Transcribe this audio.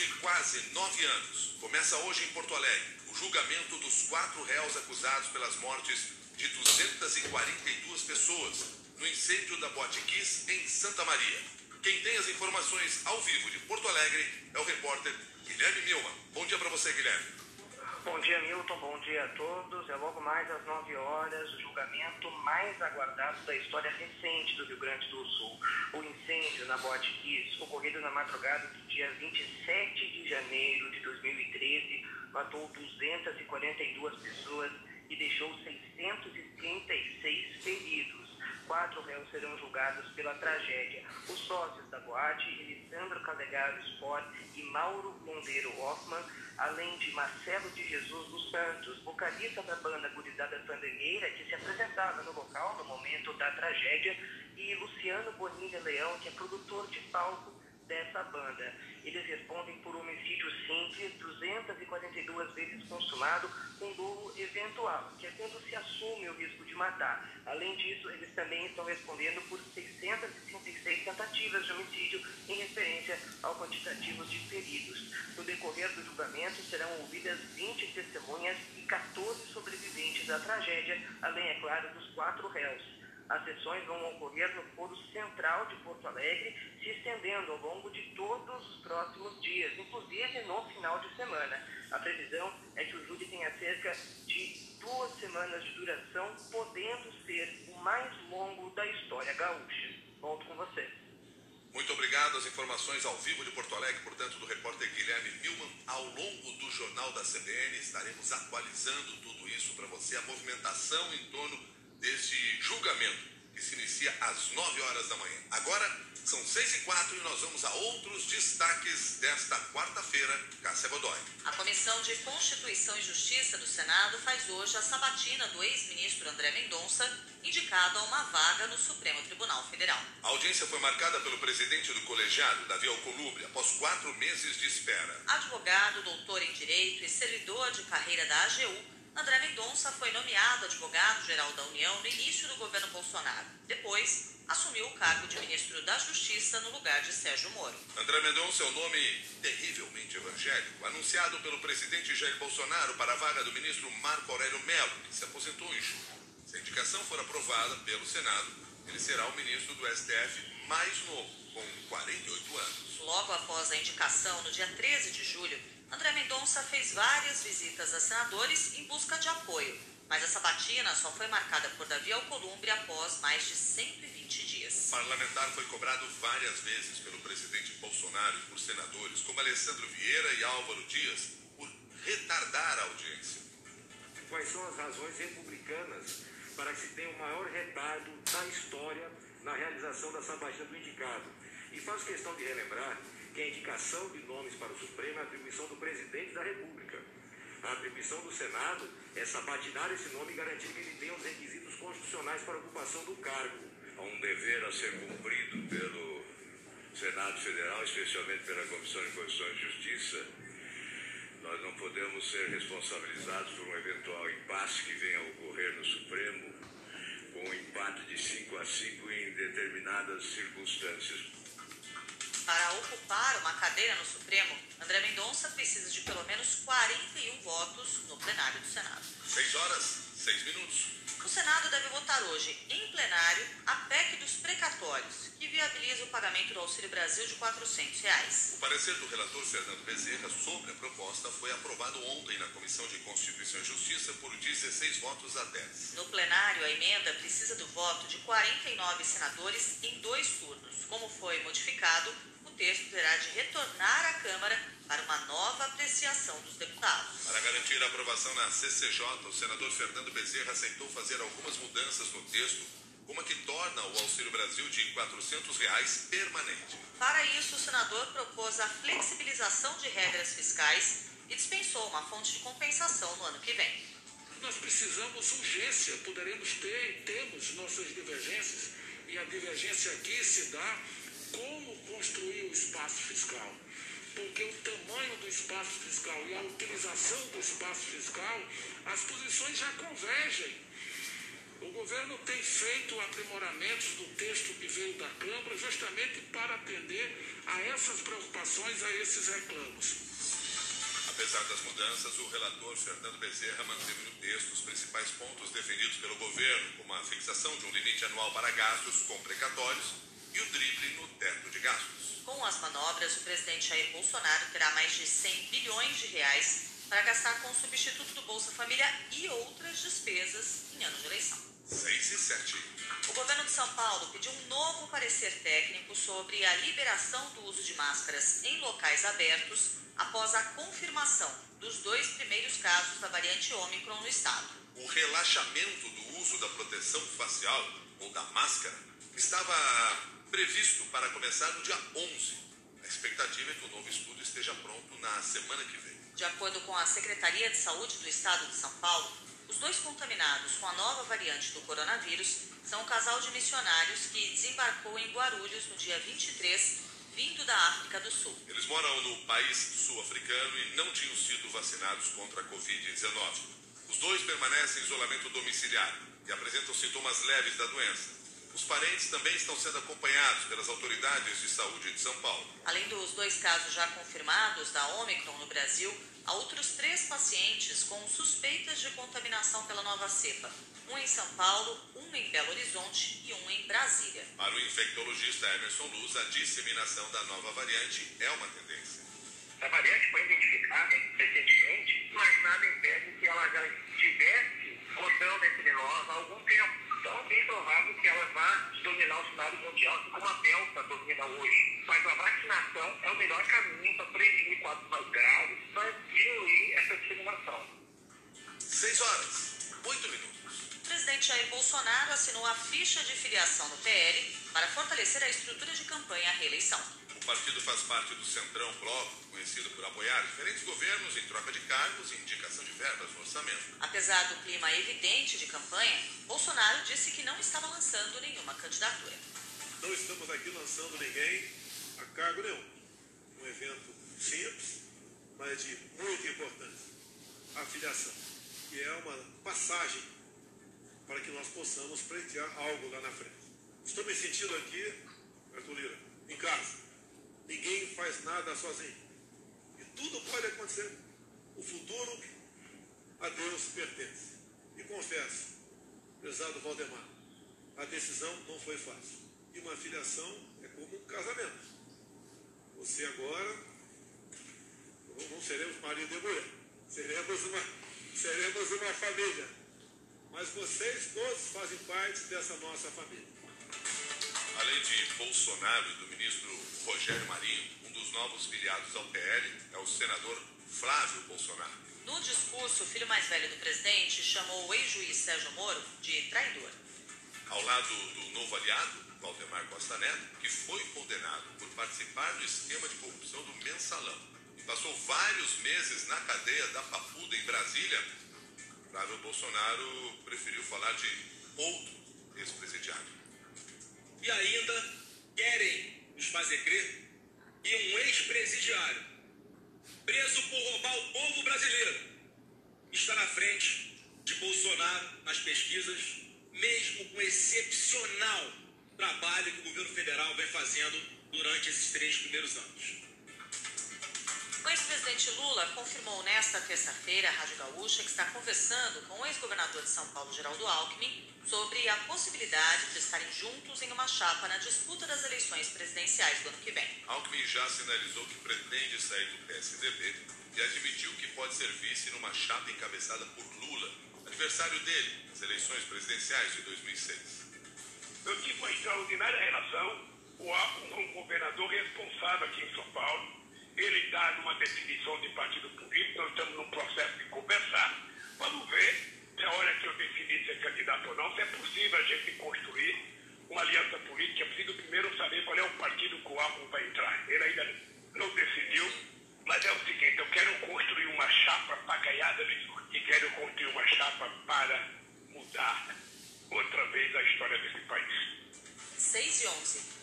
de quase nove anos, começa hoje em Porto Alegre o julgamento dos quatro réus acusados pelas mortes de 242 pessoas no incêndio da Kiss em Santa Maria. Quem tem as informações ao vivo de Porto Alegre é o repórter Guilherme Milman. Bom dia para você, Guilherme. Bom dia, Milton. Bom dia a todos. É logo mais às 9 horas o julgamento mais aguardado da história recente do Rio Grande do Sul. O incêndio na Boate Kiss, ocorrido na madrugada do dia 27 de janeiro de 2013, matou 242 pessoas e deixou 636 feridos. Quatro réus serão julgados pela tragédia. Os sócios da boate, Elisandro Calegaro Sport e Mauro Mondeiro Hoffman, além de Marcelo de Jesus dos Santos, vocalista da banda Gurizada Pandeneira, que se apresentava no local no momento da tragédia, e Luciano Bonilha Leão, que é produtor de palco dessa banda. Eles respondem por homicídio simples, 242 vezes consumado, com dolo eventual, que é quando se assume o risco de matar. Além disso, eles também estão respondendo por 636 tentativas de homicídio em referência ao quantitativo de feridos. No decorrer do julgamento, serão ouvidas 20 testemunhas e 14 sobreviventes da tragédia, além, é claro, dos quatro réus. As sessões vão ocorrer no Foro Central de Porto Alegre, se estendendo ao longo de todos os próximos dias, inclusive no final de semana. A previsão é que o júri tenha cerca de duas semanas de duração, podendo ser o mais longo da história gaúcha. Volto com você. Muito obrigado. As informações ao vivo de Porto Alegre, portanto, do repórter Guilherme Milman. Ao longo do Jornal da CBN, estaremos atualizando tudo isso para você, a movimentação em torno deste julgamento, que se inicia às 9 horas da manhã. Agora, são 6 e 4 e nós vamos a outros destaques desta quarta-feira. Cássia Godoy. A Comissão de Constituição e Justiça do Senado faz hoje a sabatina do ex-ministro André Mendonça, indicado a uma vaga no Supremo Tribunal Federal. A audiência foi marcada pelo presidente do colegiado, Davi Alcolumbre, após quatro meses de espera. Advogado, doutor em Direito e servidor de carreira da AGU, André Mendonça foi nomeado advogado-geral da União no início do governo Bolsonaro. Depois, assumiu o cargo de ministro da Justiça no lugar de Sérgio Moro. André Mendonça é o nome terrivelmente evangélico, anunciado pelo presidente Jair Bolsonaro para a vaga do ministro Marco Aurélio Mello, que se aposentou em julho. Se a indicação for aprovada pelo Senado, ele será o ministro do STF mais novo, com 48 anos. Logo após a indicação, no dia 13 de julho, André Mendonça fez várias visitas a senadores em busca de apoio, mas a sabatina só foi marcada por Davi Alcolumbre após mais de 120 dias. O parlamentar foi cobrado várias vezes pelo presidente Bolsonaro e por senadores como Alessandro Vieira e Álvaro Dias por retardar a audiência. Quais são as razões republicanas para que se tenha o maior retardo da história na realização da sabatina do indicado? E faço questão de relembrar que a indicação de nomes para o Supremo é atribuição do presidente da República. A atribuição do Senado é sabatinar esse nome e garantir que ele tenha os requisitos constitucionais para a ocupação do cargo. Há um dever a ser cumprido pelo Senado Federal, especialmente pela Comissão de Constituição e Justiça. Nós não podemos ser responsabilizados por um eventual impasse que venha a ocorrer no Supremo, com um empate de 5 a 5 em determinadas circunstâncias. Para ocupar uma cadeira no Supremo, André Mendonça precisa de pelo menos 41 votos no plenário do Senado. 6 horas, 6 minutos. O Senado deve votar hoje, em plenário, a PEC dos precatórios, que viabiliza o pagamento do Auxílio Brasil de 400 reais. O parecer do relator Fernando Bezerra sobre a proposta foi aprovado ontem na Comissão de Constituição e Justiça por 16 votos a 10. No plenário, a emenda precisa do voto de 49 senadores em dois turnos, como foi modificado texto terá de retornar à Câmara para uma nova apreciação dos deputados. Para garantir a aprovação na CCJ, o senador Fernando Bezerra aceitou fazer algumas mudanças no texto, como a que torna o Auxílio Brasil de 400 reais permanente. Para isso, o senador propôs a flexibilização de regras fiscais e dispensou uma fonte de compensação no ano que vem. Nós precisamos urgência, poderemos ter e temos nossas divergências, e a divergência aqui se dá como construir o espaço fiscal. Porque o tamanho do espaço fiscal e a utilização do espaço fiscal, as posições já convergem. O governo tem feito aprimoramentos do texto que veio da Câmara justamente para atender a essas preocupações, a esses reclamos. Apesar das mudanças, o relator Fernando Bezerra manteve no texto os principais pontos defendidos pelo governo, como a fixação de um limite anual para gastos com precatórios e o drible no teto de gastos. Com as manobras, o presidente Jair Bolsonaro terá mais de 100 bilhões de reais para gastar com o substituto do Bolsa Família e outras despesas em ano de eleição. 6 e 7. O governo de São Paulo pediu um novo parecer técnico sobre a liberação do uso de máscaras em locais abertos após a confirmação dos dois primeiros casos da variante Ômicron no estado. O relaxamento do uso da proteção facial ou da máscara estava previsto para começar no dia 11. A expectativa é que o novo estudo esteja pronto na semana que vem. De acordo com a Secretaria de Saúde do Estado de São Paulo, os dois contaminados com a nova variante do coronavírus são um casal de missionários que desembarcou em Guarulhos no dia 23, vindo da África do Sul. Eles moram no país sul-africano e não tinham sido vacinados contra a Covid-19. Os dois permanecem em isolamento domiciliar e apresentam sintomas leves da doença. Os parentes também estão sendo acompanhados pelas autoridades de saúde de São Paulo. Além dos dois casos já confirmados da Omicron no Brasil, há outros três pacientes com suspeitas de contaminação pela nova cepa. Um em São Paulo, um em Belo Horizonte e um em Brasília. Para o infectologista Emerson Luz, a disseminação da nova variante é uma tendência. A variante foi identificada recentemente, mas nada impede que ela já estivesse rodando entre nós há algum tempo. Então, é bem provável que ela vá dominar o cenário mundial, como a Delta domina hoje. Mas a vacinação é o melhor caminho para prevenir quadros mais graves, para diminuir essa disseminação. 6 horas, 8 minutos. O presidente Jair Bolsonaro assinou a ficha de filiação no PL para fortalecer a estrutura de campanha à reeleição. O partido faz parte do Centrão Bloco, conhecido por apoiar diferentes governos em troca de cargos e indicação de verbas no orçamento. Apesar do clima evidente de campanha, Bolsonaro disse que não estava lançando nenhuma candidatura. Não estamos aqui lançando ninguém a cargo nenhum. Um evento simples, mas de muita importância. A filiação, que é uma passagem para que nós possamos pleitear algo lá na frente. Estou me sentindo aqui, Arthur Lira, em casa. Ninguém faz nada sozinho. E tudo pode acontecer. O futuro a Deus pertence. E confesso, prezado Valdemar, a decisão não foi fácil. E uma filiação é como um casamento. Você agora, não seremos marido e mulher, seremos uma, seremos uma família. Mas vocês todos fazem parte dessa nossa família. Além de Bolsonaro e do ministro Rogério Marinho, um dos novos filiados ao PL é o senador Flávio Bolsonaro. No discurso, o filho mais velho do presidente chamou o ex-juiz Sérgio Moro de traidor. Ao lado do novo aliado, Valdemar Costa Neto, que foi condenado por participar do esquema de corrupção do mensalão e passou vários meses na cadeia da Papuda em Brasília, Flávio Bolsonaro preferiu falar de outro ex-presidiário. E ainda querem nos fazer crer que um ex-presidiário, preso por roubar o povo brasileiro, está na frente de Bolsonaro nas pesquisas, mesmo com o excepcional trabalho que o governo federal vem fazendo durante esses três primeiros anos. O ex-presidente Lula confirmou nesta terça-feira à Rádio Gaúcha que está conversando com o ex-governador de São Paulo, Geraldo Alckmin, sobre a possibilidade de estarem juntos em uma chapa na disputa das eleições presidenciais do ano que vem. Alckmin já sinalizou que pretende sair do PSDB e admitiu que pode ser vice numa chapa encabeçada por Lula, adversário dele nas eleições presidenciais de 2006. Eu tive uma extraordinária relação com um governador responsável aqui em São Paulo. Ele está numa definição de partido político, nós estamos num processo de conversar. Vamos ver na hora que eu definir ser candidato ou não, se é possível a gente construir uma aliança política. Preciso primeiro saber qual é o partido que o Alckmin vai entrar. Ele ainda não decidiu, mas é o seguinte, eu quero construir uma chapa para ganhar e quero construir uma chapa para mudar outra vez a história desse país. 6 e 11.